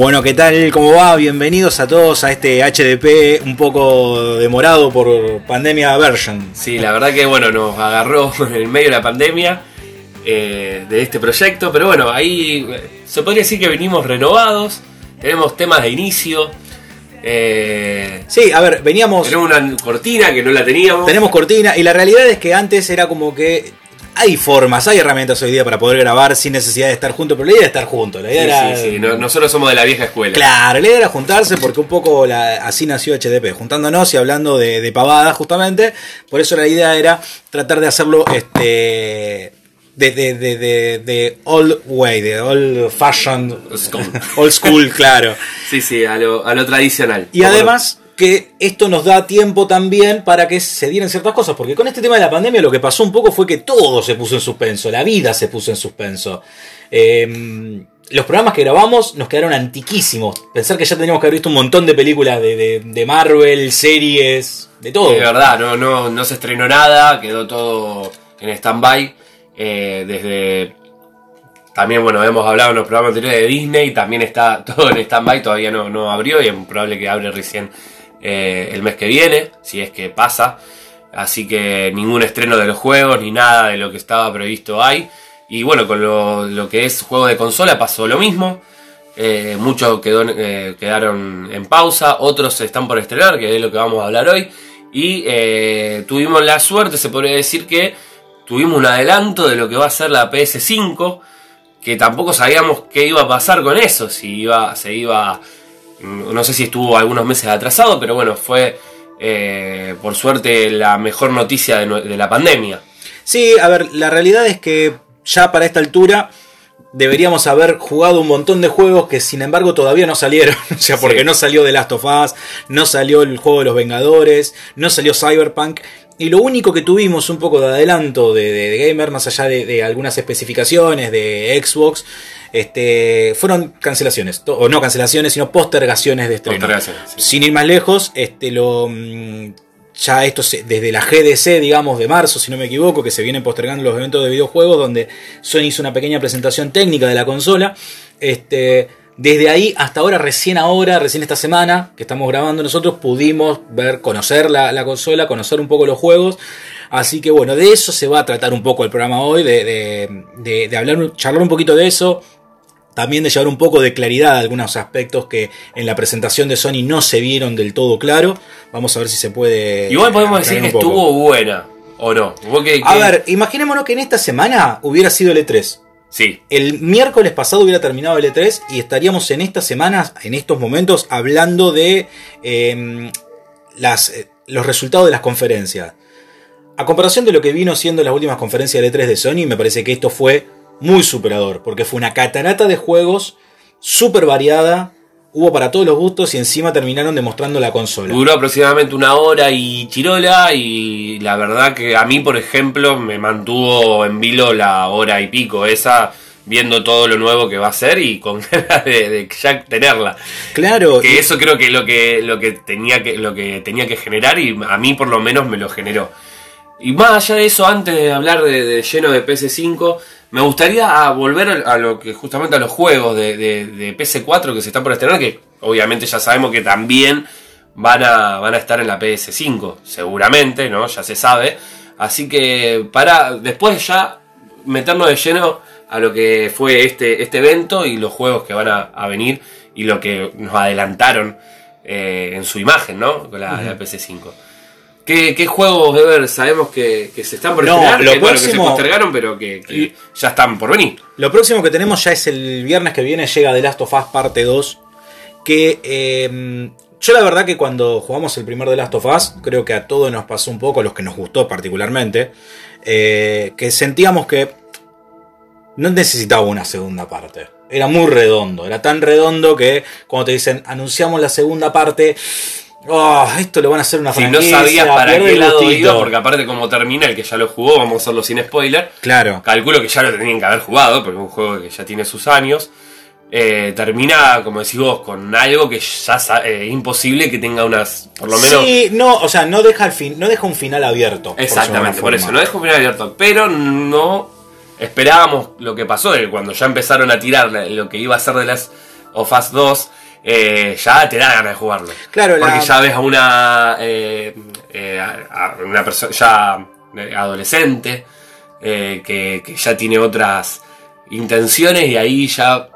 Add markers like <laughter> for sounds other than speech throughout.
Bueno, ¿qué tal? ¿Cómo va? Bienvenidos a todos a este HDP un poco demorado por pandemia version. Sí, la verdad que bueno, nos agarró <laughs> en el medio de la pandemia eh, de este proyecto, pero bueno, ahí eh, se podría decir que venimos renovados, tenemos temas de inicio, eh, Sí, a ver, veníamos, tenemos una cortina que no la teníamos. tenemos cortina y la realidad es que antes era como que hay formas, hay herramientas hoy día para poder grabar sin necesidad de estar juntos, pero la idea era estar juntos, la Sí, idea era... sí, sí, no- nosotros somos de la vieja escuela. Claro, la idea era juntarse porque un poco la- así nació HDP, juntándonos y hablando de, de pavadas justamente. Por eso la idea era tratar de hacerlo este de, de, de, de, de old way, de old fashioned, School. <laughs> old school, claro. Sí, sí, a lo, a lo tradicional. Y además que esto nos da tiempo también para que se dieran ciertas cosas, porque con este tema de la pandemia lo que pasó un poco fue que todo se puso en suspenso, la vida se puso en suspenso. Eh, los programas que grabamos nos quedaron antiquísimos. Pensar que ya teníamos que haber visto un montón de películas de, de- de Marvel, series, de todo. De verdad, no, no, no se estrenó nada, quedó todo en stand-by. eh, desde. También, bueno, hemos hablado en los programas anteriores de Disney, también está <laughs> todo en stand-by, todavía no, no abrió y es probable que abre recién eh, el mes que viene, si es que pasa. Así que ningún estreno de los juegos ni nada de lo que estaba previsto hay. Y bueno, con lo, lo que es juego de consola pasó lo mismo. Eh, muchos eh, quedaron en pausa, otros están por estrenar, que es lo que vamos a hablar hoy. Y tuvimos la suerte, se podría decir que tuvimos un adelanto de lo que va a ser la PS5, que tampoco sabíamos qué iba a pasar con eso, si iba, se iba, no sé si estuvo algunos meses atrasado, pero bueno, fue eh, por suerte la mejor noticia de, la pandemia. Sí, a ver, la realidad es que ya para esta altura deberíamos haber jugado un montón de juegos que sin embargo todavía no salieron. <laughs> O sea, porque Sí. no salió The Last of Us, no salió el juego de los Vengadores, no salió Cyberpunk. Y lo único que tuvimos un poco de adelanto de, de- de Gamer, más allá de, de algunas especificaciones de Xbox, este, fueron cancelaciones. O no cancelaciones, sino postergaciones de estreno. Postergaciones, sí. Sin ir más lejos, este, lo, mm, ya esto se- desde la GDC, digamos, de marzo, si no me equivoco, que se vienen postergando los eventos de videojuegos, donde Sony hizo una pequeña presentación técnica de la consola. Este, desde ahí hasta ahora, recién ahora, recién esta semana que estamos grabando nosotros, pudimos ver, conocer la, la consola, conocer un poco los juegos. Así que bueno, de eso se va a tratar un poco el programa hoy, de, de- de- de hablar, charlar un poquito de eso, también de llevar un poco de claridad a algunos aspectos que en la presentación de Sony no se vieron del todo claro. Vamos a ver si se puede. Igual podemos decir aclarar que estuvo buena, ¿o no? ¿Vos qué- A ver, imaginémonos que en esta semana hubiera sido el E3. Sí, El miércoles pasado hubiera terminado el E3 y estaríamos en estas semanas, en estos momentos, hablando de eh, las, eh, los resultados de las conferencias. A comparación de lo que vino siendo las últimas conferencias del E3 de Sony, me parece que esto fue muy superador, porque fue una catarata de juegos súper variada, hubo para todos los gustos y encima terminaron demostrando la consola. Duró aproximadamente una hora y chirola y la verdad que a mí, por ejemplo, me mantuvo en vilo la hora y pico esa, viendo todo lo nuevo que va a ser y con <laughs> ganas de, de ya tenerla. Claro, Que eso creo que es lo que, lo que tenía que, lo que tenía que generar y a mí por lo menos me lo generó. Y más allá de eso, antes de hablar de, de lleno de PS5, me gustaría a volver a lo que justamente a los juegos de, de- de PS4 que se están por estrenar, que obviamente ya sabemos que también van a, van a estar en la PS5, seguramente, ¿no? Ya se sabe. Así que para después ya meternos de lleno a lo que fue este, este evento y los juegos que van a, a venir y lo que nos adelantaron eh, en su imagen, ¿no? Con la, la PS5. ¿Qué, qué juegos, Ever, sabemos que, que se están por No, estrenar? lo que, bueno, que se próximo- postergaron, pero que, que ya están por venir. Lo próximo que tenemos ya es el viernes que viene, llega The Last of Us parte 2. Que eh, yo la verdad que cuando jugamos el primer The Last of Us, creo que a todos nos pasó un poco, a los que nos gustó particularmente, eh, que sentíamos que no necesitaba una segunda parte. Era muy redondo, era tan redondo que cuando te dicen anunciamos la segunda parte, oh, esto lo van a hacer una Si no franquicia, sabías para qué lado gustito". iba, porque aparte como termina el que ya lo jugó, vamos a hacerlo sin spoiler. Claro. Calculo que ya lo tenían que haber jugado, porque es un juego que ya tiene sus años. Eh, termina, como decís vos, con algo que ya eh, es imposible que tenga unas, por lo menos... Sí, no, o sea, no deja, el fin, no deja un final abierto. por Exactamente, alguna por eso, no dejo un final abierto, pero no esperábamos lo que pasó, cuando ya empezaron a tirar lo que iba a ser de las of Us 2, eh, ya te da ganas de jugarlo. Claro, la- Porque ya ves a una, eh, eh, a- a una persona ya adolescente, que, que ya tiene otras intenciones y ahí ya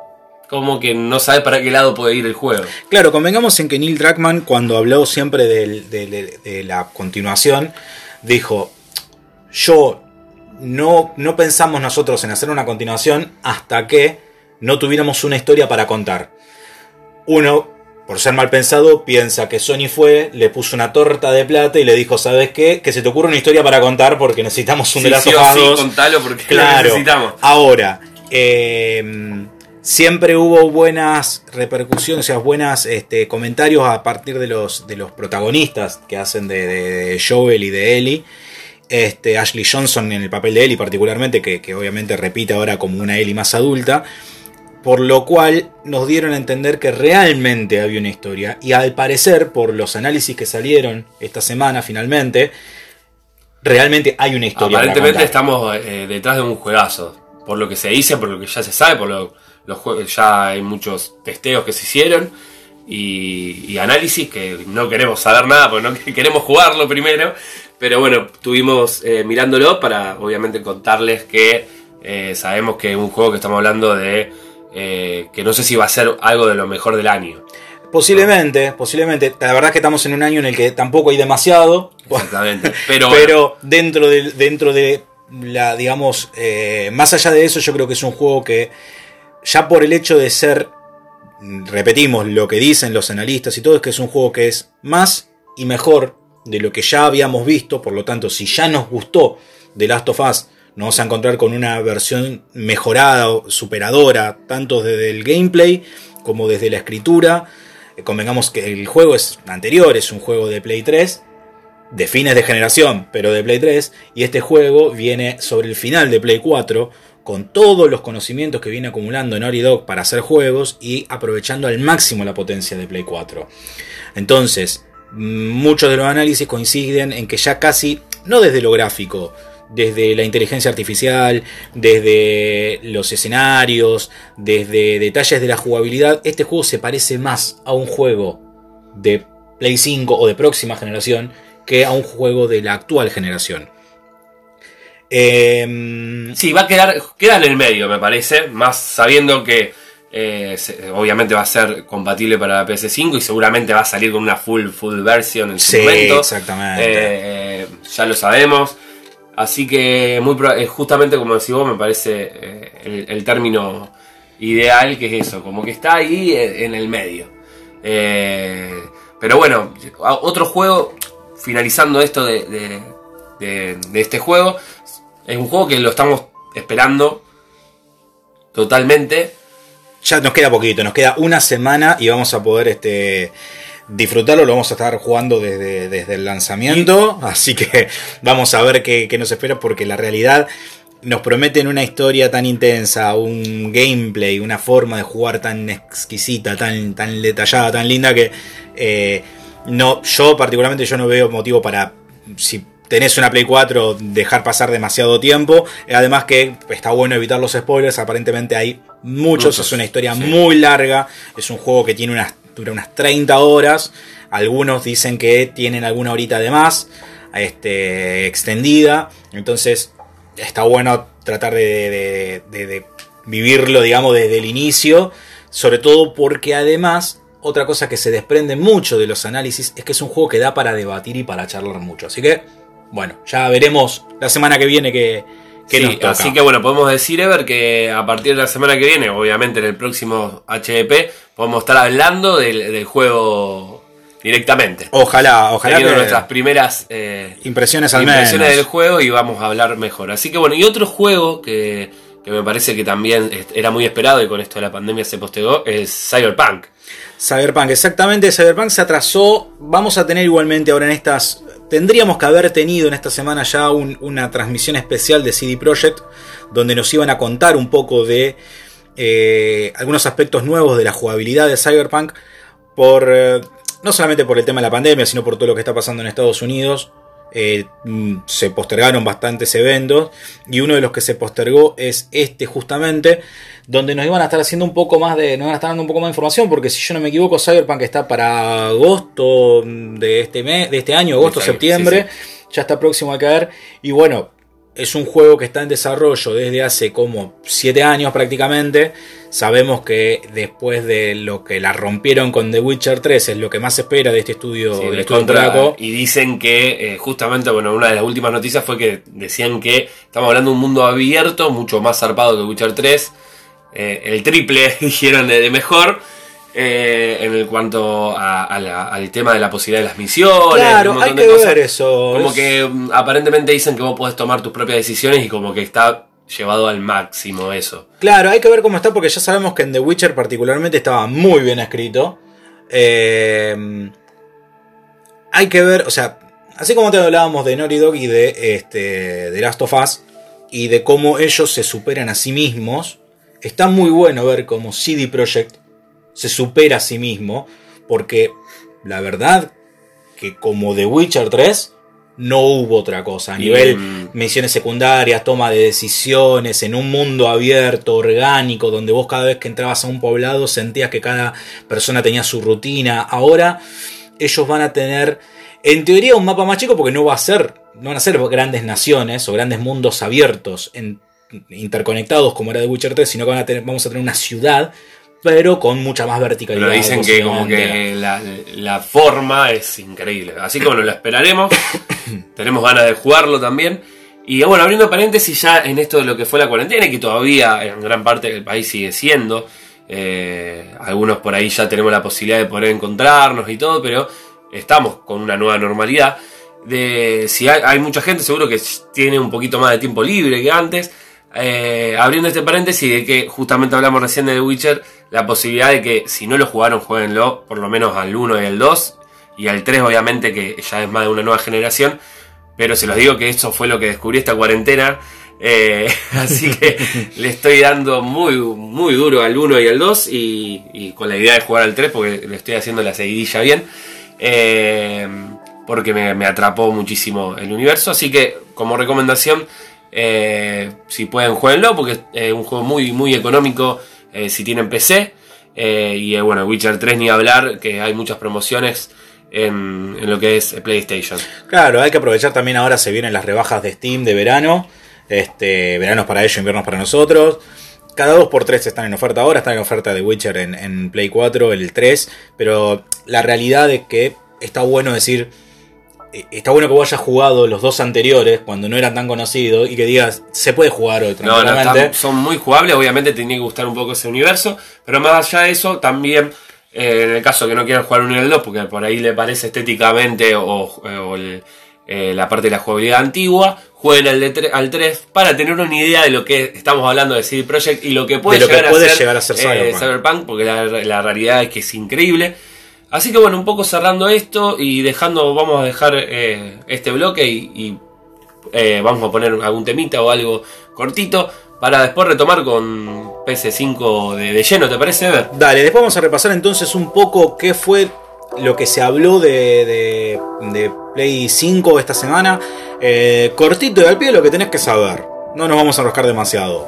como que no sabes para qué lado puede ir el juego. Claro, convengamos en que Neil Druckmann, cuando habló siempre del- de- de la continuación, dijo: Yo no, no pensamos nosotros en hacer una continuación hasta que no tuviéramos una historia para contar. Uno, por ser mal pensado, piensa que Sony fue, le puso una torta de plata y le dijo: ¿Sabes qué? Que se te ocurra una historia para contar porque necesitamos un Sí, Last sí sí, 2". contalo porque lo necesitamos. Ahora, eh, siempre hubo buenas repercusiones, o sea, buenas este, comentarios a partir de los, de los protagonistas que hacen de, de Joel y de Ellie. Este, Ashley Johnson en el papel de Ellie particularmente, que, que obviamente repite ahora como una Ellie más adulta. Por lo cual nos dieron a entender que realmente había una historia. Y al parecer, por los análisis que salieron esta semana finalmente, realmente hay una historia. Aparentemente estamos eh, detrás de un juegazo. Por lo que se dice, por lo que ya se sabe, por lo los jue- ya hay muchos testeos que se hicieron y, y análisis que no queremos saber nada, porque no que- <laughs> queremos jugarlo primero. Pero bueno, estuvimos eh, mirándolo para obviamente contarles que eh, sabemos que es un juego que estamos hablando de eh, que no sé si va a ser algo de lo mejor del año. Posiblemente, posiblemente. La verdad es que estamos en un año en el que tampoco hay demasiado. Exactamente. <laughs> Pero, Pero dentro de, dentro de la, digamos, eh, más allá de eso, yo creo que es un juego que ya por el hecho de ser, repetimos lo que dicen los analistas y todo, es que es un juego que es más y mejor de lo que ya habíamos visto. Por lo tanto, si ya nos gustó The Last of Us, nos vamos a encontrar con una versión mejorada, o superadora, tanto desde el gameplay como desde la escritura. Eh, Convengamos que el juego es anterior, es un juego de Play 3, de fines de generación, pero de Play 3, y este juego viene sobre el final de Play 4, con todos los conocimientos que viene acumulando Naughty Dog para hacer juegos y aprovechando al máximo la potencia de Play 4. Entonces, mm, muchos de los análisis coinciden en que ya casi, no desde lo gráfico, desde la inteligencia artificial, desde los escenarios, desde detalles de la jugabilidad, este juego se parece más a un juego de Play 5 o de próxima generación que a un juego de la actual generación. Em, Sí, va a quedar, queda en el medio, me parece, más sabiendo que eh, obviamente va a ser compatible para la PS5 y seguramente va a salir con una full full version en su Sí, momento. exactamente. Eh, ya lo sabemos. Así que muy eh, justamente como decís vos, me parece eh, el, término ideal que es eso, como que está ahí eh, en el medio. Pero bueno, otro juego, finalizando esto de, de- de- de este juego, es un juego que lo estamos esperando totalmente. ya nos queda poquito, nos queda una semana y vamos a poder este, disfrutarlo. Lo vamos a estar jugando desde, desde el lanzamiento. Así que <laughs> vamos a ver qué, qué nos espera porque la realidad nos prometen una historia tan intensa, un gameplay, una forma de jugar tan exquisita, tan, tan detallada, tan linda que eh, no, yo particularmente yo no veo motivo para si tenés una Play 4 dejar pasar demasiado tiempo. Además que está bueno evitar los spoilers, aparentemente hay muchos, Muchos, es una historia sí. muy larga, es un juego que tiene unas, dura unas 30 horas, algunos dicen que tienen alguna horita de más, este, extendida, entonces está bueno tratar de, de- vivirlo, digamos, desde el inicio, Sobre todo porque además, otra cosa que se desprende mucho de los análisis es que es un juego que da para debatir y para charlar mucho. Así que, bueno, ya veremos la semana que viene que, que Sí, nos toca. así que bueno, podemos decir, Ever, que a partir de la semana que viene, obviamente en el próximo HDP, podemos estar hablando del, del juego directamente. Ojalá, ojalá Teniendo que nuestras primeras eh, impresiones al impresiones menos. del juego y vamos a hablar mejor. Así que bueno, y otro juego que, que me parece que también era muy esperado y con esto de la pandemia se postergó es Cyberpunk. Cyberpunk, exactamente, Cyberpunk se atrasó. Vamos a tener igualmente ahora en estas. Tendríamos que haber tenido en esta semana ya un- una transmisión especial de CD Projekt, donde nos iban a contar un poco de eh, algunos aspectos nuevos de la jugabilidad de Cyberpunk, por eh, no solamente por el tema de la pandemia, sino por todo lo que está pasando en Estados Unidos. Eh, mm, se postergaron bastantes eventos y uno de los que se postergó es este justamente donde nos iban a estar haciendo un poco más de nos iban a estar dando un poco más de información porque si yo no me equivoco Cyberpunk está para agosto de este mes de este año agosto septiembre ya está próximo a caer y bueno es un juego que está en desarrollo desde hace como 7 años prácticamente. Sabemos que después de lo que la rompieron con The Witcher 3 es lo que más se espera de este estudio, Sí, del estudio contra- y dicen que eh, justamente, bueno, una de las últimas noticias fue que decían que estamos hablando de un mundo abierto, mucho más zarpado que Witcher 3, eh, el triple <laughs> dijeron de, mejor. eh, en el cuanto a- a la- al tema de la posibilidad de las misiones, un Claro, montón hay de que cosas. ver eso. Como que mm, aparentemente dicen que vos podés tomar tus propias decisiones y como que está llevado al máximo eso. Claro, hay que ver cómo está porque ya sabemos que en The Witcher particularmente estaba muy bien escrito. Eh, hay que ver, o sea, así como te hablábamos de Naughty Dog y de este, The Last of Us y de cómo ellos se superan a sí mismos, está muy bueno ver cómo CD Projekt se supera a sí mismo porque la verdad que como The Witcher 3 no hubo otra cosa a nivel mm, misiones secundarias, toma de decisiones, en un mundo abierto, orgánico, donde vos cada vez que entrabas a un poblado sentías que cada persona tenía su rutina. Ahora ellos van a tener, en teoría, un mapa más chico porque no va a ser, no van a ser grandes naciones o grandes mundos abiertos, en- interconectados como era The Witcher 3, sino que van a tener, vamos a tener una ciudad, pero con mucha más verticalidad. Pero dicen que como que la, la forma es increíble. Así que bueno, lo esperaremos. <laughs> <laughs> Tenemos ganas de jugarlo también. Y bueno, abriendo paréntesis ya en esto de lo que fue la cuarentena, que todavía en gran parte del país sigue siendo. eh, algunos por ahí ya tenemos la posibilidad de poder encontrarnos y todo, pero estamos con una nueva normalidad. De, si hay, hay mucha gente seguro que tiene un poquito más de tiempo libre que antes. Eh, abriendo este paréntesis de que justamente hablamos recién de The Witcher, la posibilidad de que si no lo jugaron, jueguenlo, por lo menos al 1 y al 2, y al 3 obviamente que ya es más de una nueva generación, pero se los digo que eso fue lo que descubrí esta cuarentena, eh, <laughs> así que <laughs> le estoy dando muy, muy duro al 1 y al 2, y, y con la idea de jugar al 3 porque le estoy haciendo la seguidilla bien. Eh, porque me, me atrapó muchísimo el universo. Así que, como recomendación, eh, si pueden, jueguenlo, porque es un juego muy, muy económico si tienen PC. Y bueno, Witcher 3 ni hablar, que hay muchas promociones en, en lo que es PlayStation. Claro, hay que aprovechar también ahora se vienen las rebajas de Steam de verano. Este, veranos para ellos, inviernos para nosotros. Cada 2x3 están en oferta ahora, están en oferta de Witcher en, en Play 4, el 3. Pero la realidad es que está bueno decir. eh, Está bueno que vos hayas jugado los dos anteriores cuando no eran tan conocidos y que digas, se puede jugar hoy No, no, son muy jugables, obviamente te tiene que gustar un poco ese universo, pero más allá de eso, también en el caso que no quieran jugar uno y el 2, porque por ahí le parece estéticamente o, o el- eh, la parte de la jugabilidad antigua, jueguen al, de tre- al 3 para tener una idea de lo que estamos hablando de CD Projekt y lo que puede, De lo que llegar, puede a ser, llegar a ser eh, Cyberpunk. porque la, la realidad es que es increíble. Así que bueno, un poco cerrando esto y dejando, vamos a dejar eh, este bloque y, y, eh, vamos a poner algún temita o algo cortito para después retomar con PS5 de, de lleno, ¿te parece, Ever? Dale, después vamos a repasar entonces un poco qué fue lo que se habló de, de- de Play 5 esta semana. Eh, cortito y al pie lo que tenés que saber. No nos vamos a enroscar demasiado.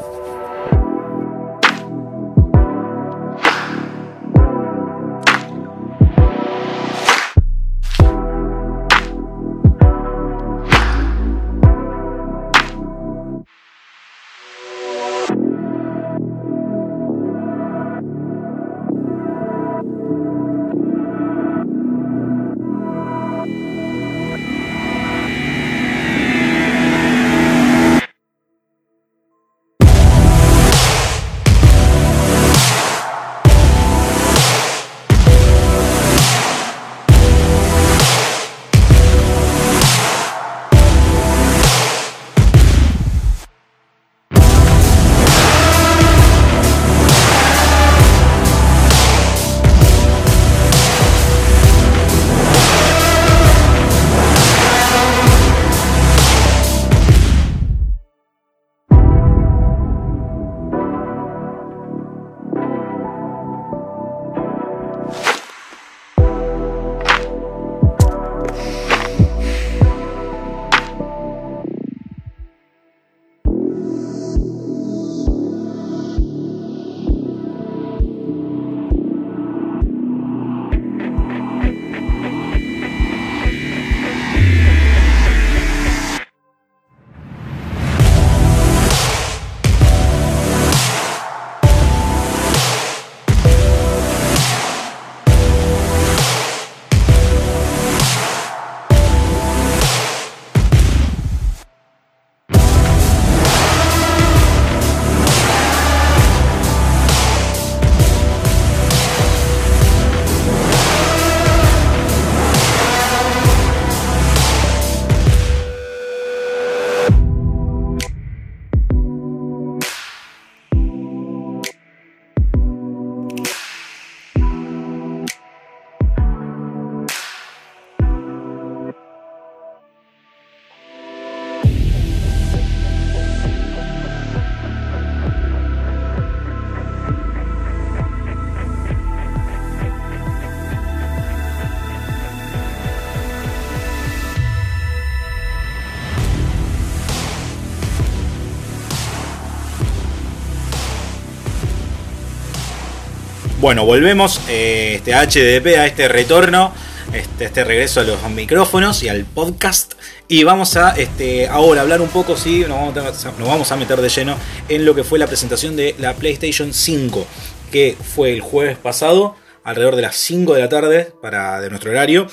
Bueno, volvemos eh, este HDP a este retorno, este, este regreso a los micrófonos y al podcast. Y vamos a este, ahora hablar un poco, sí, nos vamos, a, nos vamos a meter de lleno en lo que fue la presentación de la PlayStation 5, que fue el jueves pasado, alrededor de las 5 de la tarde para, de nuestro horario.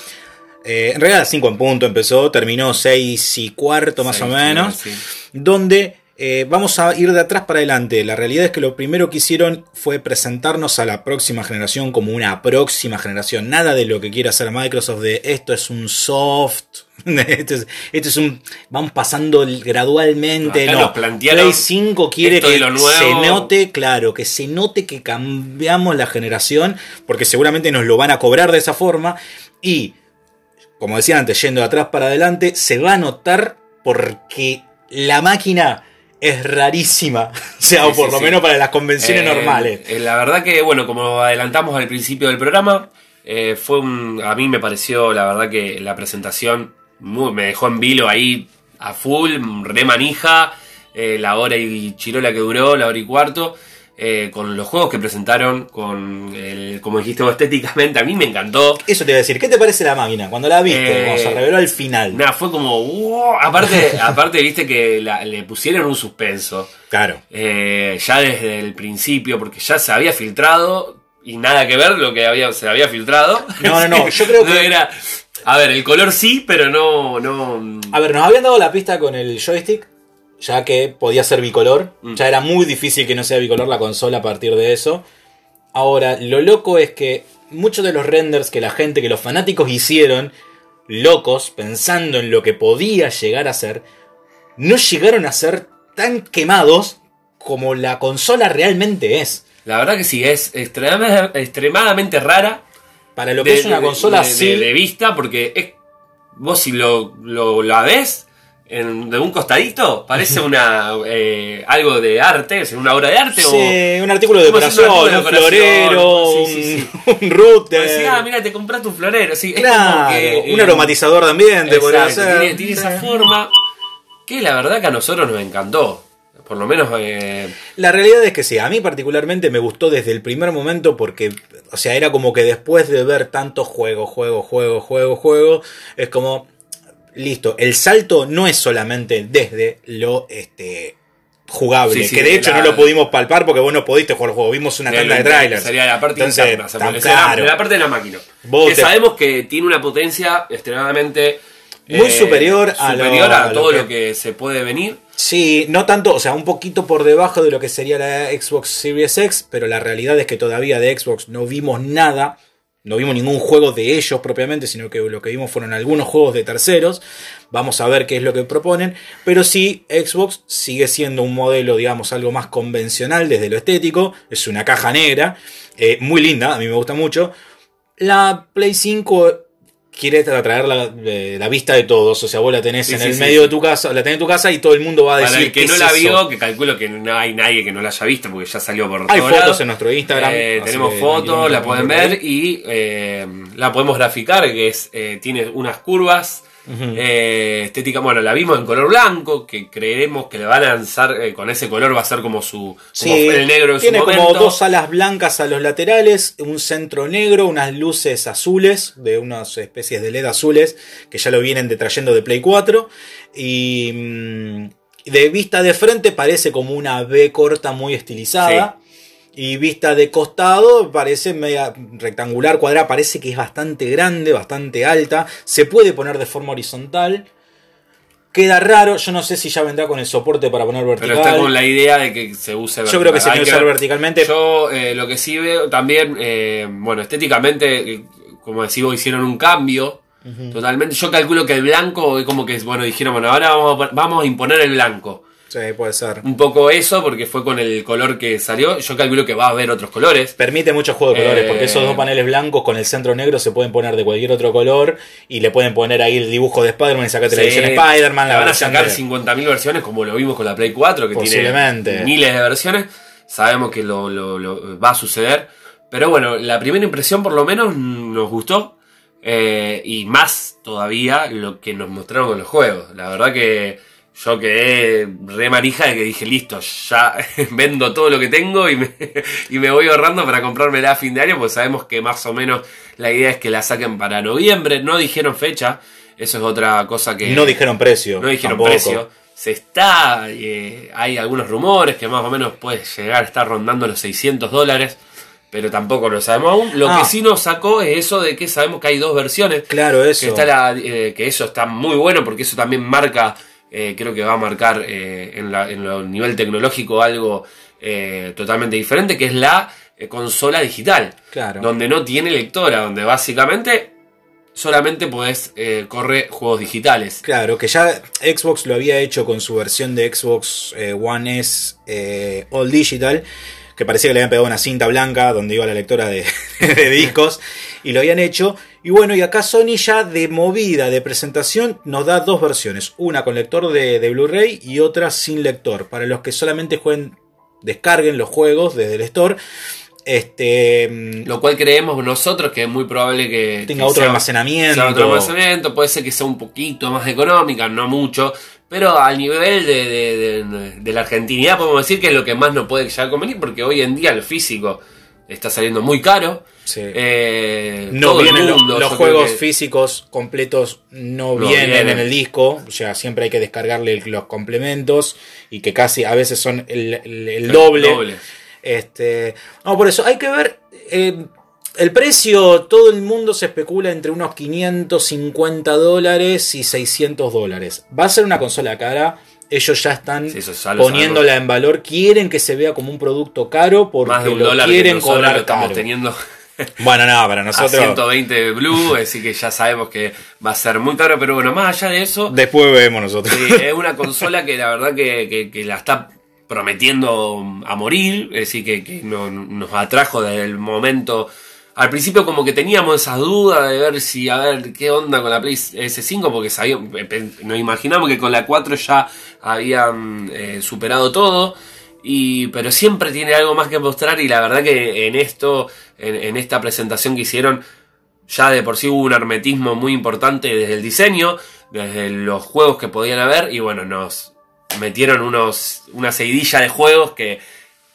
Eh, en realidad 5 en punto empezó, terminó 6 y cuarto más o menos, sí. donde eh, vamos a ir de atrás para adelante. La realidad es que lo primero que hicieron fue presentarnos a la próxima generación como una próxima generación. Nada de lo que quiera hacer Microsoft de esto es un soft. <laughs> Esto es, esto es un. Vamos pasando gradualmente. Acá No, plantearon Play 5 quiere que lo nuevo. se note, claro, que se note que cambiamos la generación, porque seguramente nos lo van a cobrar de esa forma. Y, como decía antes, yendo de atrás para adelante, se va a notar porque la máquina es rarísima. <laughs> O sea, Sí, o por sí, lo sí. menos para las convenciones Eh, normales. eh, la verdad que, bueno, como adelantamos al principio del programa, eh, fue un. A mí me pareció, la verdad que la presentación muy- me dejó en vilo ahí a full, re manija. la hora y chirola que duró, la hora y cuarto. Eh, con los juegos que presentaron, con el, como dijiste estéticamente, a mí me encantó. Eso te iba a decir, ¿qué te parece la máquina? Cuando la viste, Eh, cuando se reveló al final. Nada, fue como. "Wow". Aparte, <laughs> aparte, viste que la- le pusieron un suspenso. Claro. eh, ya desde el principio, porque ya se había filtrado y nada que ver lo que había, se había filtrado. No, no, no, yo creo <laughs> No que- era. A ver, el color sí, pero no. no A ver, nos habían dado la pista con el joystick, ya que podía ser bicolor. Mm. Ya era muy difícil que no sea bicolor la consola a partir de eso. Ahora, lo loco es que muchos de los renders que la gente, que los fanáticos hicieron, locos, pensando en lo que podía llegar a ser, no llegaron a ser tan quemados como la consola realmente es. La verdad que sí, es extremadamente, extremadamente rara. Para lo que de- es una de- consola de, así. de- de vista, porque es, vos si lo, lo la ves en- de un costadito, parece una eh, algo de arte, es una obra de arte o. Sí, un artículo de decoración, un de florero, sí, sí, un, <laughs> router. Decís, ah, mira, te compraste un florero. Sí, es Claro, como que, un eh, aromatizador de ambiente, podría ser. tiene, tiene esa forma que la verdad que a nosotros nos encantó. Por lo menos eh, La realidad es que sí, a mí particularmente me gustó desde el primer momento porque, o sea, era como que después de ver tantos juegos, juegos, juegos, juegos, juegos, es como, listo, el salto no es solamente desde lo este jugable, Sí, sí, que de de hecho la- no lo pudimos palpar porque vos no pudiste jugar el juego, vimos una de tanda lo- de trailers. Sería la parte Entonces, interna, se tan la- claro. de la parte de la máquina. Vos que te- sabemos que tiene una potencia extremadamente eh, Muy superior a lo- superior a, a lo todo que- lo que se puede venir. Sí, no tanto, o sea, un poquito por debajo de lo que sería la Xbox Series X, pero la realidad es que todavía de Xbox no vimos nada, no vimos ningún juego de ellos propiamente, sino que lo que vimos fueron algunos juegos de terceros. Vamos a ver qué es lo que proponen, pero sí, Xbox sigue siendo un modelo, digamos, algo más convencional desde lo estético, es una caja negra, eh, muy linda, a mí me gusta mucho. La Play 5 quiere traer la, eh, la vista de todos, o sea, vos la tenés Sí, en sí, el sí, medio de tu casa, la tenés en tu casa y todo el mundo va a decir Para el que ¿qué no es la vio, que calculo que no hay nadie que no la haya visto porque ya salió por Hay fotos lados. en nuestro Instagram. Eh, tenemos fotos, la pueden ver y eh, la podemos graficar, que es eh, tiene unas curvas. Eh, estética, bueno, la vimos en color blanco, que creeremos que le van a lanzar eh, con ese color, va a ser como su Sí, el negro en tiene su como dos alas blancas a los laterales, un centro negro, unas luces azules, de unas especies de LED azules, que ya lo vienen de, trayendo de Play 4. Y mm, de vista de frente parece como una B corta muy estilizada. Y vista de costado parece media rectangular, cuadrada, parece que es bastante grande, bastante alta. Se puede poner de forma horizontal. Queda raro, yo no sé si ya vendrá con el soporte para poner vertical. Pero está con la idea de que se use Yo creo que se que usar ver. verticalmente. Yo eh, lo que sí veo también, eh, bueno, estéticamente, eh, como decimos, hicieron un cambio totalmente. Yo calculo que el blanco es como que, bueno, dijeron, bueno, ahora vamos a, vamos a imponer el blanco. Sí, puede ser. Un poco eso, porque fue con el color que salió. Yo calculo que va a haber otros colores. Permite mucho juego de colores, Eh, porque esos dos paneles blancos con el centro negro se pueden poner de cualquier otro color y le pueden poner ahí el dibujo de Spider-Man y sacate la Sí, edición Spider-Man, la la van a sacar de- 50.000 versiones, como lo vimos con la Play 4, que Posiblemente. tiene miles de versiones. Sabemos que lo, lo- lo- va a suceder. Pero bueno, la primera impresión por lo menos nos gustó. eh, y más todavía lo que nos mostraron con los juegos. La verdad que yo quedé re manija de que dije, listo, ya <laughs> vendo todo lo que tengo y me, <laughs> y me voy ahorrando para comprármela a fin de año, pues sabemos que más o menos la idea es que la saquen para noviembre, no dijeron fecha, eso es otra cosa que... No dijeron precio. No dijeron tampoco. precio. Se está, eh, hay algunos rumores que más o menos puede llegar a estar rondando los 600 dólares, pero tampoco lo sabemos aún. Lo Ah. que sí nos sacó es eso de que sabemos que hay dos versiones. Claro, eso. Que, está la, eh, que eso está muy bueno porque eso también marca, eh, creo que va a marcar eh, en, la, en lo nivel tecnológico algo eh, totalmente diferente, que es la consola digital. Claro. Donde no tiene lectora, donde básicamente solamente podés eh, correr juegos digitales. Claro, que ya Xbox lo había hecho con su versión de Xbox eh, One S eh, All Digital, que parecía que le habían pegado una cinta blanca donde iba la lectora de, <laughs> de discos, y lo habían hecho. Y bueno, y acá Sony ya de movida, de presentación, nos da dos versiones, una con lector de, de Blu-ray y otra sin lector, para los que solamente jueguen, descarguen los juegos desde el store. Este, mm, Lo cual creemos nosotros que es muy probable que tenga que otro sea- almacenamiento. sea otro almacenamiento, puede ser que sea un poquito más económica, no mucho, pero al nivel de, de- de- de la argentinidad podemos decir que es lo que más nos puede llegar a convenir, porque hoy en día el físico está saliendo muy caro. Sí. Eh, No vienen mundo, los juegos que- físicos completos no, No vienen, vienen. en el disco, o sea, siempre hay que descargarle los complementos y que casi a veces son el, el- el doble. doble. Este, no, por eso hay que ver eh, el precio, todo el mundo se especula entre unos 550 dólares y 600 dólares. Va a ser una consola cara. Ellos ya están Sí, poniéndola en valor, quieren que se vea como un producto caro porque Más de un lo dólar quieren cobrar estamos caro. teniendo Bueno, no, para a nosotros 120 de Blue, así que ya sabemos que va a ser muy caro, pero bueno, más allá de eso, después vemos nosotros. Sí, es una consola que la verdad que, que- que la está prometiendo a morir, es decir, que, que no- nos atrajo desde el momento... Al principio como que teníamos esas dudas de ver si, a ver, qué onda con la Play S5, porque sabíamos, nos imaginamos que con la 4 ya habían eh, superado todo, y, pero siempre tiene algo más que mostrar y la verdad que en esto, en, esta presentación que hicieron, ya de por sí hubo un hermetismo muy importante desde el diseño, desde los juegos que podían haber y bueno, nos metieron unos una seguidilla de juegos que,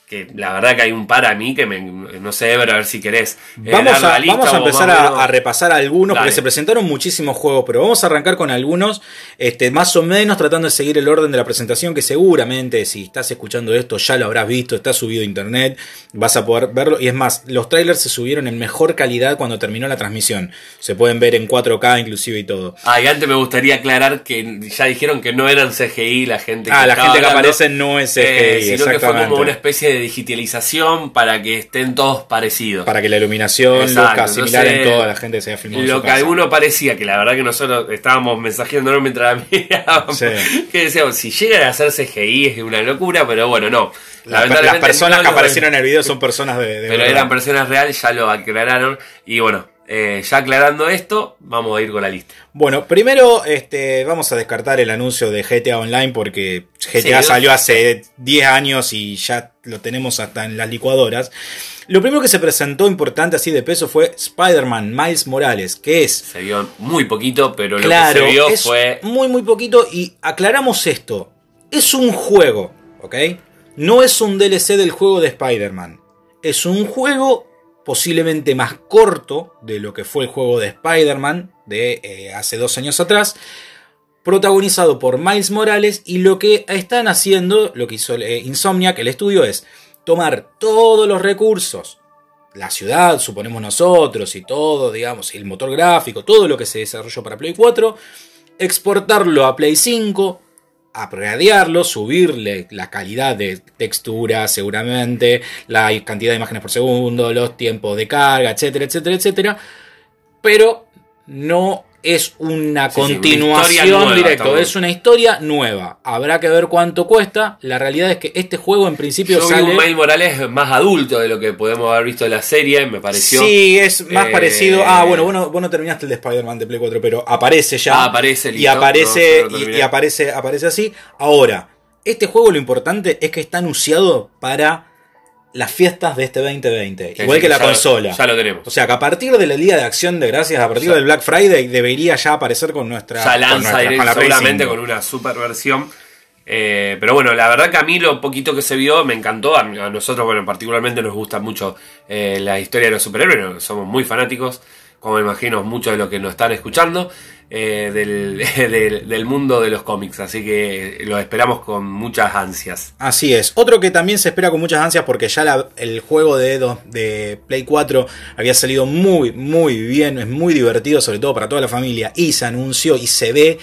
que la verdad que hay un par a mí que me, no sé, Ever, a ver si querés. eh, Vamos la a, lista vamos a empezar a, repasar algunos, porque se presentaron muchísimos juegos, pero vamos a arrancar con algunos, este, más o menos tratando de seguir el orden de la presentación, que seguramente si estás escuchando esto ya lo habrás visto, está subido a internet, vas a poder verlo, y es más, los trailers se subieron en mejor calidad cuando terminó la transmisión, se pueden ver en 4K inclusive y todo. Ah, y antes me gustaría aclarar que ya dijeron que no eran CGI la gente Ah, la estaba gente que hablando, aparece no es CGI, eh, sino que fue como una especie de digitalización para que estén todos parecidos. Para que la iluminación Exacto, luzca similar en toda la gente que se haya filmado en Lo su que casa. alguno parecía, que la verdad que nosotros estábamos mensajeándonos mientras la <laughs> mirábamos, Sí. que decíamos, si llegan a hacer CGI es una locura, pero bueno, no. Las, personas no que aparecieron en el video son personas de, de Pero verdad. eran personas reales, ya lo aclararon. Y bueno, eh, ya aclarando esto, vamos a ir con la lista. Bueno, primero este, vamos a descartar el anuncio de GTA Online porque GTA Sí, salió hace 10 años y ya lo tenemos hasta en las licuadoras. Lo primero que se presentó importante así de peso fue Spider-Man Miles Morales, que es Se vio muy poquito, pero lo claro, que se vio es fue. muy muy poquito y aclaramos esto. Es un juego, ¿ok? No es un DLC del juego de Spider-Man. Es un juego posiblemente más corto de lo que fue el juego de Spider-Man de eh, hace dos años atrás. Protagonizado por Miles Morales y lo que están haciendo, lo que hizo eh, Insomniac, el estudio, es tomar todos los recursos la ciudad, suponemos nosotros, y todo, digamos, el motor gráfico, todo lo que se desarrolló para Play 4, exportarlo a Play 5, upgradearlo, subirle la calidad de textura seguramente, la cantidad de imágenes por segundo, los tiempos de carga, etcétera, etcétera, etcétera, pero no es una Sí, sí, una continuación directa, estamos- es una historia nueva. Habrá que ver cuánto cuesta. La realidad es que este juego en principio Yo sale Miles Morales más adulto de lo que podemos haber visto de la serie, me pareció. Sí, es más Eh, parecido. Ah, bueno, vos no, vos no terminaste el de Spider-Man de Play 4, pero aparece ya. Ah, aparece, y listo. aparece, No, yo no y, y aparece, aparece así. Ahora, este juego lo importante es que está anunciado para las fiestas de este 2020. Sí, igual que la lo- consola. ya lo tenemos. O sea que a partir de la Día de Acción de Gracias, a partir del Black Friday, debería ya aparecer con nuestra. ya lanza direct- con la Play seguramente 5. con una super versión. Eh, pero bueno, la verdad que a mí lo poquito que se vio me encantó. A, a nosotros, bueno, particularmente nos gusta mucho eh, la historia de los superhéroes. Somos muy fanáticos, como imagino muchos de los que nos están escuchando, eh, del, <laughs> del, del mundo de los cómics. Así que lo esperamos con muchas ansias. Así es. Otro que también se espera con muchas ansias porque ya la- el juego de, de Play 4 había salido muy, muy bien, es muy divertido, sobre todo para toda la familia, y se anunció y se ve,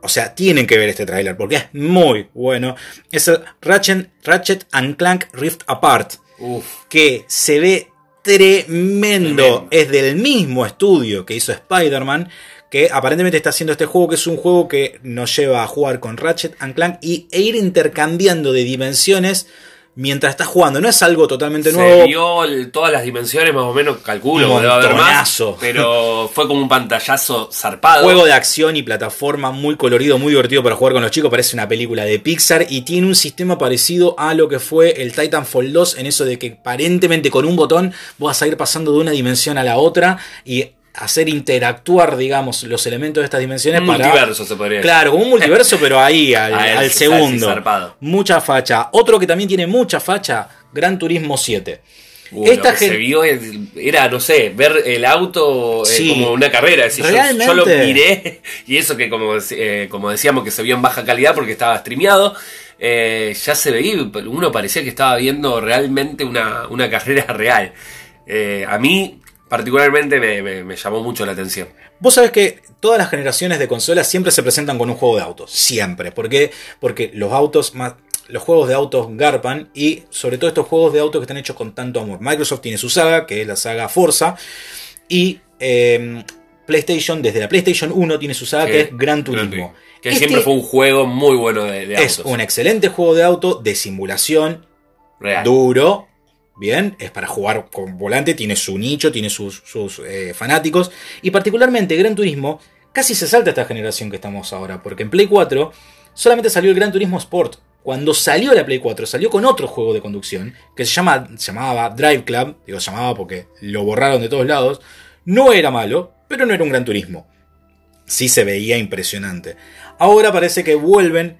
o sea, tienen que ver este tráiler porque es muy bueno. Es el Ratchet, Ratchet and Clank Rift Apart, Uf, que se ve tremendo. Tremendo. Es del mismo estudio que hizo Spider-Man. Que aparentemente está haciendo este juego, que es un juego que nos lleva a jugar con Ratchet and Clank y, e ir intercambiando de dimensiones mientras estás jugando. No es algo totalmente se nuevo. vio el- todas las dimensiones, más o menos, calculo, Un debe haber más. montonazo. Pero fue como un pantallazo zarpado. Juego de acción y plataforma muy colorido, muy divertido para jugar con los chicos. Parece una película de Pixar y tiene un sistema parecido a lo que fue el Titanfall 2 en eso de que aparentemente con un botón vas a ir pasando de una dimensión a la otra y hacer interactuar, digamos, los elementos de estas dimensiones un para... multiverso, se podría decir. Claro, como un multiverso, pero ahí, <laughs> al, al segundo. zarpado. Mucha facha. Otro que también tiene mucha facha, Gran Turismo 7. Uy, Esta que gen- se vio era, no sé, ver el auto eh, Sí. como una carrera. Es decir, yo- Realmente. yo, lo miré <laughs> y eso que como, eh, como decíamos que se vio en baja calidad porque estaba streameado, eh, ya se veía, uno parecía que estaba viendo realmente una, una carrera <laughs> real. A mí particularmente me, me- me llamó mucho la atención. Vos sabés que todas las generaciones de consolas siempre se presentan con un juego de autos. Siempre. ¿Por qué? Porque los autos más. Los juegos de autos garpan y sobre todo estos juegos de autos que están hechos con tanto amor. Microsoft tiene su saga, que es la saga Forza, y eh, PlayStation, desde la PlayStation 1, tiene su saga que es Gran Turismo. Que Este siempre fue un juego muy bueno de, de es autos. un excelente juego de auto de simulación, Real. duro, bien, es para jugar con volante, tiene su nicho, tiene sus, sus, eh, fanáticos, y particularmente Gran Turismo casi se salta esta generación que estamos ahora, porque en Play 4 solamente salió el Gran Turismo Sport. Cuando salió la Play 4, salió con otro juego de conducción que se, llama, llamaba Drive Club, digo se llamaba porque lo borraron de todos lados, no era malo, pero no era un Gran Turismo. Sí se veía impresionante. Ahora parece que vuelven,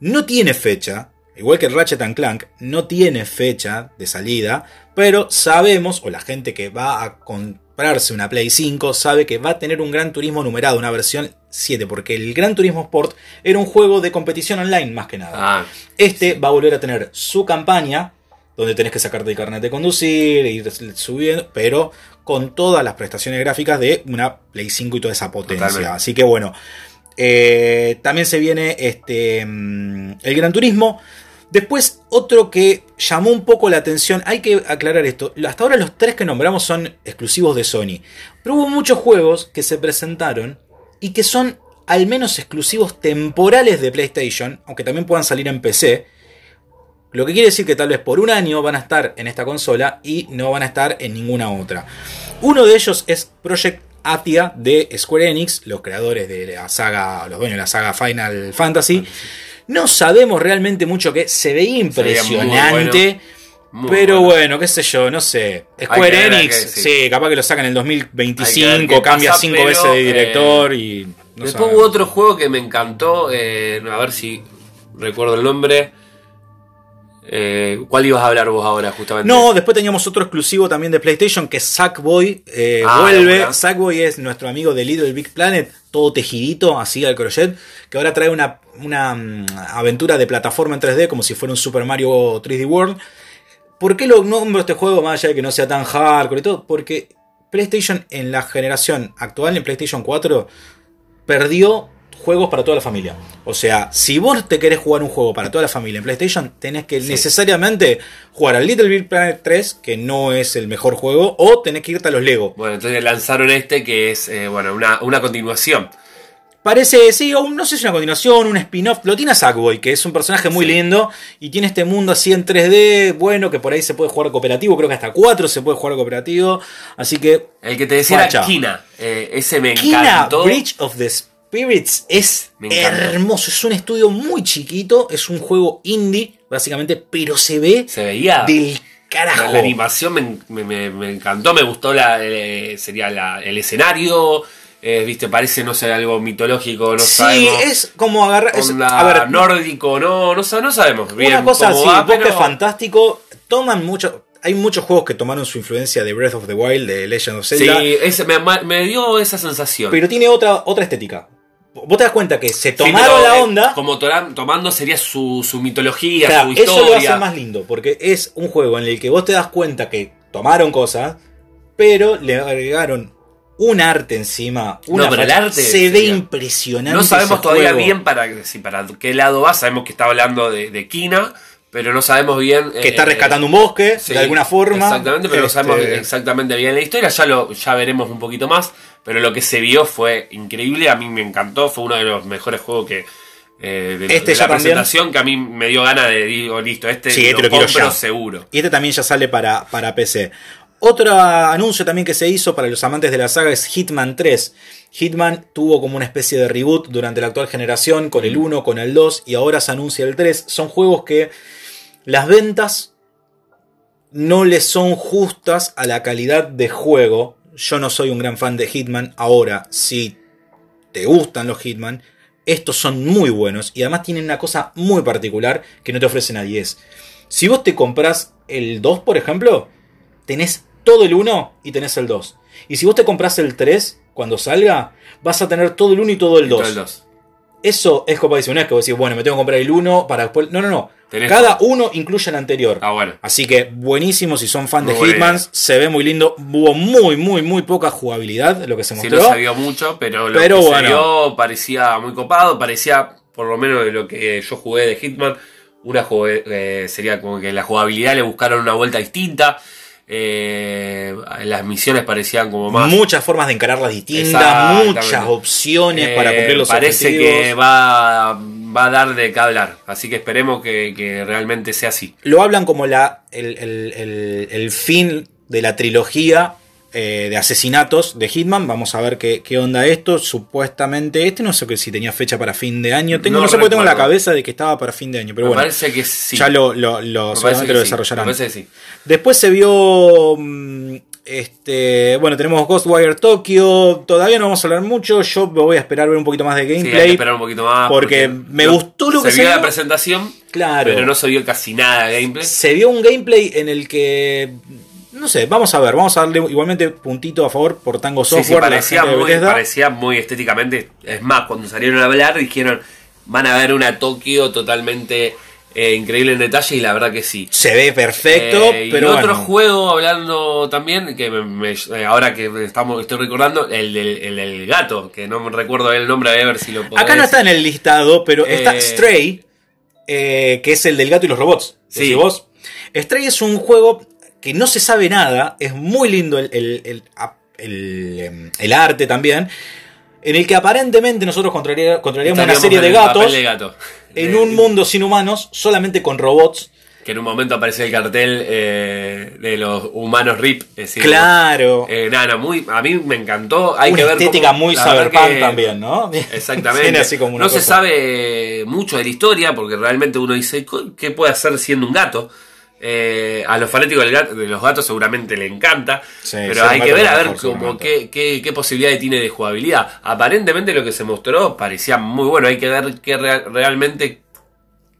no tiene fecha, igual que Ratchet and Clank, no tiene fecha de salida, pero sabemos, o la gente que va a comprarse una Play 5 sabe que va a tener un Gran Turismo numerado, una versión 7, porque el Gran Turismo Sport era un juego de competición online más que nada. Ah, Este va a volver a tener su campaña, donde tenés que sacarte el carnet de conducir, ir subiendo, pero con todas las prestaciones gráficas de una Play 5 y toda esa potencia. Totalmente. Así que bueno, eh, también se viene este mm, el Gran Turismo. Después, otro que llamó un poco la atención, hay que aclarar esto. Hasta ahora los tres que nombramos son exclusivos de Sony. Pero hubo muchos juegos que se presentaron y que son al menos exclusivos temporales de PlayStation, aunque también puedan salir en PC. Lo que quiere decir que tal vez por un año van a estar en esta consola y no van a estar en ninguna otra. Uno de ellos es Project Atia de Square Enix, los creadores de la saga, los dueños de la saga Final Fantasy. No sabemos realmente mucho que se veía Se veía muy impresionante. pero bueno. bueno. qué sé yo, no sé. Square Enix, sí. sí. capaz que lo sacan en el Hay que ver 2025, qué cambia pasa, cinco pero, veces de eh, director y. no Después sabemos. hubo otro juego que me encantó, eh, a ver si recuerdo el nombre. Eh, ¿Cuál ibas a hablar vos ahora, justamente? No, después teníamos otro exclusivo también de PlayStation que es Sackboy. eh, Ah, vuelve. Sackboy es nuestro amigo de Little Big Planet, todo tejidito, así al crochet, que ahora trae una, una mm, aventura de plataforma en 3D como si fuera un Super Mario 3D World. ¿Por qué lo nombro este juego más allá de que no sea tan hardcore y todo? Porque PlayStation en la generación actual, en PlayStation 4, perdió juegos para toda la familia. O sea, si vos te querés jugar un juego para toda la familia en PlayStation, tenés que Sí. necesariamente jugar al Little Big Planet 3, que no es el mejor juego, o tenés que irte a los Lego. Bueno, entonces lanzaron este que es, eh, bueno, una, una continuación. Parece, sí, o no sé si una continuación, un spin-off. Lo tiene a Sackboy, que es un personaje muy Sí. lindo y tiene este mundo así en 3D. Bueno, que por ahí se puede jugar cooperativo. Creo que hasta 4 se puede jugar cooperativo. Así que El que te decía Kina. Eh, ese me Kina encantó. Bridge of the Spirits es hermoso. Es un estudio muy chiquito. Es un juego indie, básicamente, pero se ve Se veía. del carajo. La animación me, me- me- me encantó, me gustó la, eh, sería la- el escenario, eh, viste, parece, no sé, algo mitológico, no sí, sabemos. es como agarrar. es- onda a ver, nórdico, no, no, no sabemos bien una cosa así, pero- fantástico. Toman mucho. Hay muchos juegos que tomaron su influencia de Breath of the Wild, de Legend of Zelda. Sí, ese- me, me dio esa sensación. Pero tiene otra, otra estética. Vos te das cuenta que se tomaron la eh, onda. Como tomando sería su, su mitología, Claro, su historia. eso lo hace más lindo, porque es un juego en el que vos te das cuenta que tomaron cosas, pero le agregaron un arte encima. Una No, pero el arte se ve impresionante. No sabemos todavía juego. bien para, si para qué lado va. Sabemos que está hablando de, de Kina, pero no sabemos bien. Que está eh, rescatando un bosque, sí, de alguna forma. Exactamente, pero Este, no sabemos exactamente bien la historia. Ya lo ya veremos un poquito más. Pero lo que se vio fue increíble. A mí me encantó. Fue uno de los mejores juegos que. eh, de, Este de ya la también. presentación que a mí me dio ganas de digo listo este Sí, lo, este lo quiero compro ya. seguro Y este también ya sale para, para PC. Otro anuncio también que se hizo para los amantes de la saga es Hitman 3. Hitman tuvo como una especie de reboot durante la actual generación con el 1, con el 2 y ahora se anuncia el 3. Son juegos que las ventas no les son justas a la calidad de juego. Yo no soy un gran fan de Hitman. Ahora, si te gustan los Hitman, estos son muy buenos y además tienen una cosa muy particular que no te ofrece nadie. Es, si vos te compras el 2, por ejemplo, tenés todo el 1 y tenés el 2. Y si vos te compras el 3, cuando salga, vas a tener todo el 1 y todo el Y todo 2. el dos. Eso es copadísimo. No es que vos decís, bueno, me tengo que comprar el 1 para después. No, no, no. Tenés Cada uno incluye el anterior. ah bueno Así que buenísimo si son fan Muy de Hitman. Se ve muy lindo. Hubo muy, muy, muy poca jugabilidad lo que se Sí, mostró. no se vio mucho, pero lo Pero que bueno. se vio parecía muy copado, parecía, por lo menos de lo que yo jugué de Hitman, una eh, sería como que la jugabilidad le buscaron una vuelta distinta. Eh, las misiones parecían como más. Muchas formas de encararlas distintas, muchas opciones para cumplir los Parece objetivos. que va, va a dar de qué hablar, así que esperemos que, que realmente sea así. Lo hablan como la, el, el- el- el fin de la trilogía eh, de asesinatos de Hitman. Vamos a ver qué, qué onda esto. Supuestamente, este no sé si tenía fecha para fin de año. Tengo, no, No sé por qué tengo en la cabeza de que estaba para fin de año, pero Me bueno. parece que sí. Ya lo, lo, lo- seguramente lo sí, desarrollarán. me parece que sí. Después se vio. mm, Este. Bueno, tenemos Ghostwire Tokyo. Todavía no vamos a hablar mucho. Yo me voy a esperar ver un poquito más de Sí, hay que gameplay. esperar un poquito más. porque me gustó lo que se se vio la presentación, claro. pero no se vio casi nada de gameplay. Se vio un gameplay en el que. No sé, vamos a ver. Vamos a darle igualmente puntito a favor por Tango Sí, Software. sí, la parecía, muy, parecía muy estéticamente. Es más, cuando salieron a hablar dijeron, van a ver una Tokio totalmente eh, increíble en detalle y la verdad que sí. Se ve perfecto, Eh, pero y otro bueno. juego hablando también, que me- me- eh, ahora que estamos estoy recordando, el del, el del gato, que no me recuerdo el nombre, a ver si lo podés Acá no está en el listado, pero está Stray, que es el del gato y los robots. Sí. Vos. Stray es un juego que no se sabe nada, es muy lindo el, el- el- em, el arte también, en el que aparentemente nosotros controlaría- controlaríamos una serie de gatos de gato. en un mundo sin humanos, solamente con robots. Que en un momento aparece el cartel eh, de los humanos RIP. es decir, Claro. Eh, nada, muy, a mí me encantó. Hay una que ver estética cómo- muy cyberpunk también, ¿no? <laughs> Exactamente. Así como no se sabe mucho de la historia porque realmente uno dice, "Co- ¿qué puede hacer siendo un gato? Eh, a los fanáticos del gato- de los gatos seguramente le encanta, Sí, pero hay que ver a ver seguramente. qué, qué, qué posibilidades tiene de jugabilidad. Aparentemente lo que se mostró parecía muy bueno, hay que ver qué rea- realmente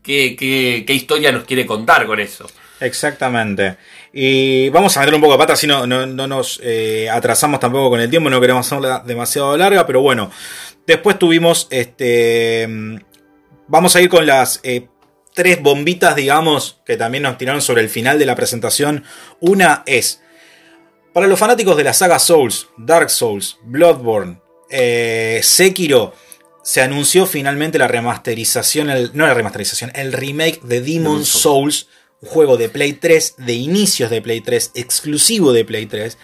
qué, qué, qué historia nos quiere contar con eso. Exactamente. Y vamos a meter un poco de pata, así no, no, no nos eh, atrasamos tampoco con el tiempo, no queremos hacerla demasiado larga, pero bueno. Después tuvimos este. mm, Vamos a ir con las eh, tres bombitas, digamos, que también nos tiraron sobre el final de la presentación. Una es. Para los fanáticos de la saga Souls, Dark Souls, Bloodborne, eh, Sekiro, se anunció finalmente la remasterización, el- no la remasterización, el remake de Demon Souls, un juego de Play 3, de inicios de Play 3, exclusivo de Play 3,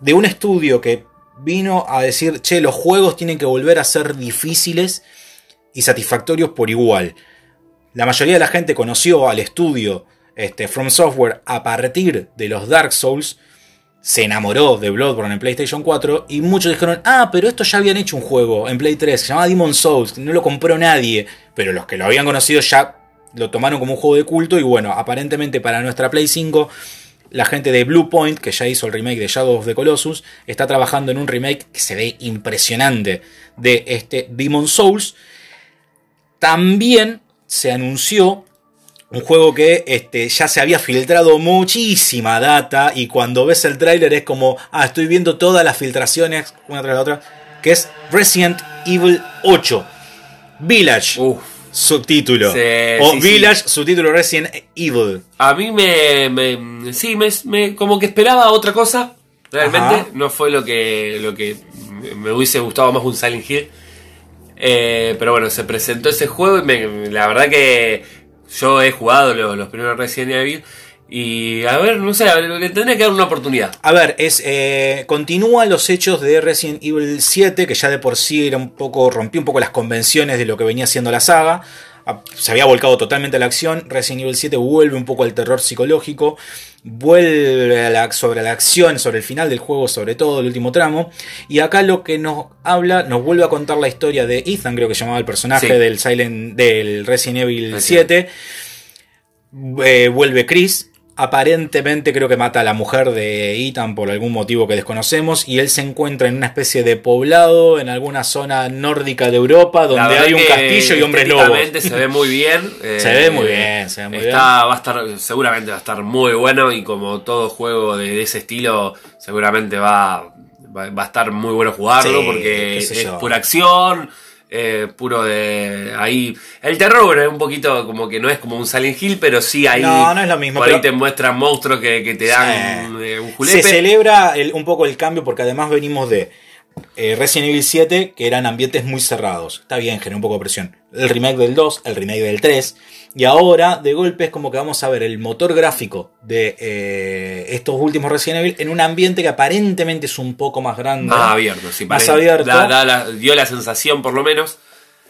de un estudio que vino a decir, che, los juegos tienen que volver a ser difíciles y satisfactorios por igual. La mayoría de la gente conoció al estudio este, From Software a partir de los Dark Souls, se enamoró de Bloodborne en PlayStation 4 y muchos dijeron, ah, pero esto ya habían hecho un juego en Play 3, se llamaba Demon Souls, no lo compró nadie, pero los que lo habían conocido ya lo tomaron como un juego de culto y bueno, aparentemente para nuestra Play 5 la gente de Blue Point, que ya hizo el remake de Shadow of the Colossus, está trabajando en un remake que se ve impresionante de este Demon Souls. También se anunció un juego que este, ya se había filtrado muchísima data y cuando ves el tráiler es como, ah, estoy viendo todas las filtraciones una tras la otra, que es Resident Evil 8 Village. Uf. Subtítulo. Sí, o sí, sí. Village, subtítulo Resident Evil. A mí me, me- sí, me, me- como que esperaba otra cosa. Realmente Ajá. no fue lo que lo que me hubiese gustado más un Silent Hill. Eh, pero bueno, se presentó ese juego y me- la verdad que yo he jugado los, los primeros Resident Evil y a ver, no sé, le tendría que dar una oportunidad. A ver, es eh, continúan los hechos de Resident Evil 7, que ya de por sí era un poco, rompió un poco las convenciones de lo que venía siendo la saga. Se había volcado totalmente a la acción. Resident Evil 7 vuelve un poco al terror psicológico. Vuelve a la- sobre la acción, sobre el final del juego, sobre todo el último tramo. Y acá lo que nos habla, nos vuelve a contar la historia de Ethan, creo que se llamaba el personaje Sí. del Silent, del Resident Evil Resident. 7. Eh, vuelve Chris. Aparentemente creo que mata a la mujer de Ethan por algún motivo que desconocemos. Y él se encuentra en una especie de poblado en alguna zona nórdica de Europa donde hay un castillo y hombres lobos. se ve muy bien. <laughs> eh, Se ve muy bien, se ve muy está, Va a estar, seguramente va a estar muy bueno y como todo juego de, de ese estilo, seguramente va, va, va a estar muy bueno jugarlo Sí, porque es yo. pura acción. Eh, puro de ahí el terror es un poquito como que no es como un Silent Hill pero sí ahí No, no es lo mismo, por ahí te muestran monstruos que, que te dan Sí. eh, un Se celebra el- un poco el cambio porque además venimos de eh, Resident Evil 7 que eran ambientes muy cerrados. Está bien, genera un poco de presión. El remake del 2, el remake del 3. Y ahora, de golpe, es como que vamos a ver el motor gráfico de eh, estos últimos Resident Evil en un ambiente que aparentemente es un poco más grande. más abierto sí, Más abierto. Da- da la- dio la sensación por lo menos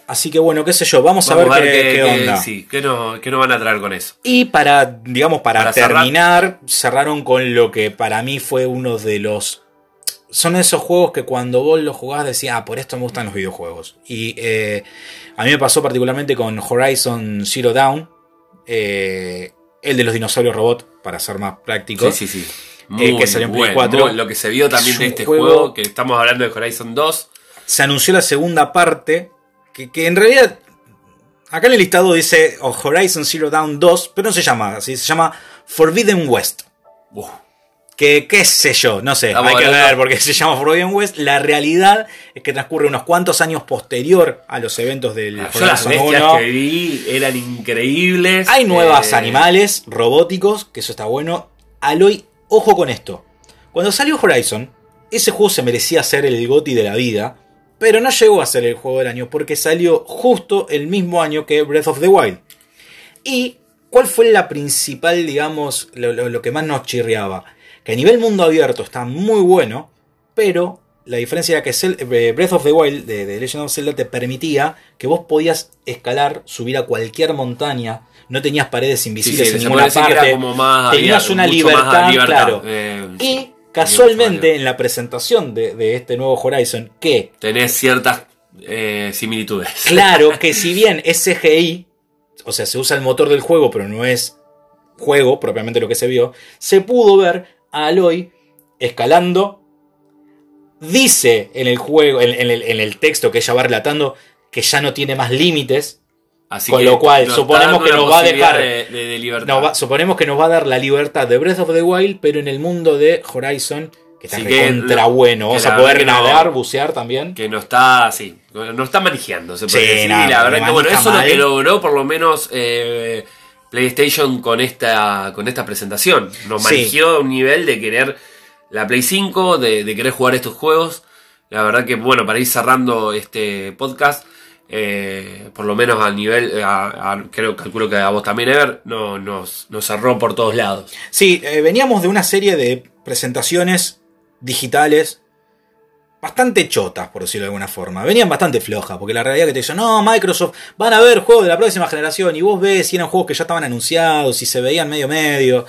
Así que bueno, qué sé yo, vamos, Vamos a ver, qué, qué onda. sí, qué no, qué no van a traer con eso. Y para, digamos, para, Para cerrar. terminar, cerraron con lo que para mí fue uno de los... Son esos juegos que cuando vos los jugás decías, ah, por esto me gustan los videojuegos. Y eh, a mí me pasó particularmente con Horizon Zero Dawn, eh, el de los dinosaurios robot, para ser más prácticos. Sí, sí, sí. Eh, que salió en Play 4. muy- lo que se vio también Es de este juego- juego, que estamos hablando de Horizon 2. Se anunció la segunda parte, que, que en realidad... Acá en el listado dice Horizon Zero Dawn 2, pero no se llama así, se llama Forbidden West. Uf, Que qué sé yo, no sé, Estamos hay que ver porque se llama Forbidden West. La realidad es que transcurre unos cuantos años posterior a los eventos del yo las bestias 1. que vi eran increíbles. Hay nuevas Eh, animales robóticos, que eso está bueno. Aloy, ojo con esto. Cuando salió Horizon, ese juego se merecía ser el GOTY de la vida, pero no llegó a ser el juego del año porque salió justo el mismo año que Breath of the Wild. ¿Y cuál fue la principal, digamos, lo, lo- lo que más nos chirriaba? Que a nivel mundo abierto está muy bueno, pero la diferencia era que eh, Breath of the Wild de, de Legend of Zelda te permitía que vos podías escalar, subir a cualquier montaña, no tenías paredes Sí, invisibles sí, en se ninguna parte, era como más tenías una libertad, libertad, claro. eh, y casualmente en la presentación de, de este nuevo Horizon, que Tenés ciertas eh, similitudes. Claro <laughs> que si bien es CGI, o sea, se usa el motor del juego, pero no es juego propiamente lo que se vio, se pudo ver a Aloy escalando. Dice en el juego, en, en el, en el texto que ella va relatando, que ya no tiene más límites. Así Con que lo cual, nos suponemos que nos va a dejar- De, de- de libertad. Va- suponemos que nos va a dar la libertad de Breath of the Wild, pero en el mundo de Horizon, que está Así lo- bueno. Vamos a poder nadar, bucear también. que no está sí no está manejando se puede Sí, decir nada, y la verdad que bueno eso es lo que logró por lo menos eh, PlayStation con esta con esta presentación. Nos Sí. manejó a un nivel de querer la Play 5 de, de querer jugar estos juegos. La verdad que bueno para ir cerrando este podcast eh, por lo menos al nivel eh, a- a- creo calculo que a vos también Ever no, nos, nos cerró por todos lados. Sí, eh, veníamos de una serie de presentaciones digitales bastante chotas, por decirlo de alguna forma. Venían bastante flojas, porque la realidad que te dicen, no, Microsoft, van a ver juegos de la próxima generación, y vos ves si eran juegos que ya estaban anunciados, y se veían medio medio.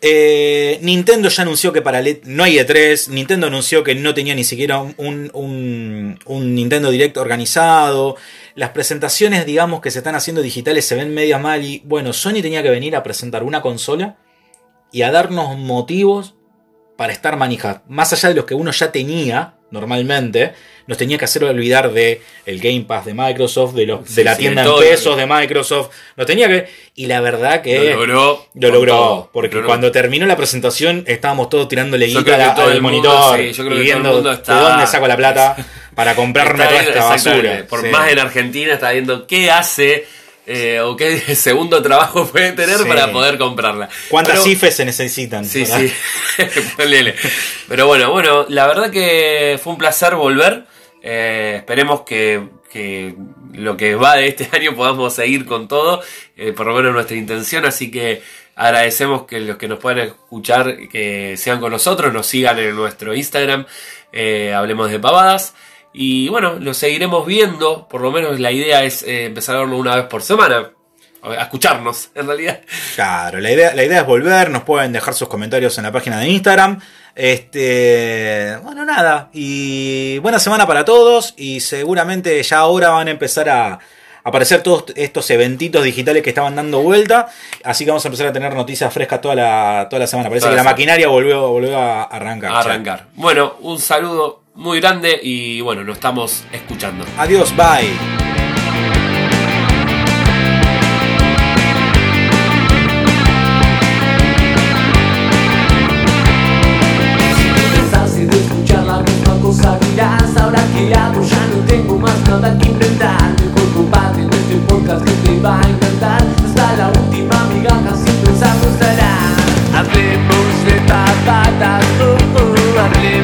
Eh, Nintendo ya anunció que para E- no hay E3, Nintendo anunció que no tenía ni siquiera un, un- un Nintendo Direct organizado, las presentaciones digamos que se están haciendo digitales se ven media mal y bueno, Sony tenía que venir a presentar una consola y a darnos motivos para estar manija. Más allá de los que uno ya tenía normalmente, nos tenía que hacer olvidar de el Game Pass de Microsoft, de, los, Sí, de la sí, tienda de en todo. pesos de Microsoft. Nos tenía que. Y la verdad que. Lo logró. Lo logró, todo. porque Logró. cuando terminó la presentación estábamos todos tirándole Yo guita la- todo al el mundo, monitor sí, yo creo y que viendo todo el mundo está- de dónde saco la plata <laughs> para comprarme toda esta basura. Por más en Argentina está viendo qué hace eh, o qué <laughs> segundo trabajo puede tener Sí. para poder comprarla. ¿Cuántas cifras se necesitan? Sí, para- sí. <laughs> Pero bueno, bueno, la verdad que fue un placer volver. Eh, esperemos que, que lo que va de este <laughs> año podamos seguir con todo. eh, por lo menos nuestra intención. Así que agradecemos que los que nos puedan escuchar que sean con nosotros, nos sigan en nuestro Instagram. hablemos de pavadas. Y bueno, lo seguiremos viendo. Por lo menos la idea es eh, empezar a verlo una vez por semana. A escucharnos, <laughs> en realidad. Claro, la idea, la idea es volver, nos pueden dejar sus comentarios en la página de Instagram. Este, bueno, nada, y buena semana para todos y seguramente ya ahora van a empezar a aparecer todos estos eventitos digitales que estaban dando vuelta, así que vamos a empezar a tener noticias frescas toda la, toda la semana. Parece Toda que la semana. maquinaria volvió, volvió a arrancar. a arrancar. Bueno, un saludo muy grande y bueno, nos estamos escuchando. Adiós, bye. cansarse de escuchar la misma cosa dirás Ahora que hago ya no tengo más nada que inventar Mejor comparte en este podcast que te va a encantar Hasta la última migaja sin pensarlo estará Hablemos de papatas, oh, oh, hablemos